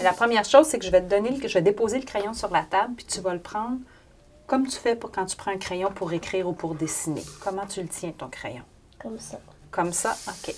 La première chose, c'est que je vais te donner, le- je vais déposer le crayon sur la table, puis tu vas le prendre comme tu fais pour quand tu prends un crayon pour écrire ou pour dessiner. Comment tu le tiens, ton crayon? Comme ça. Comme ça? OK.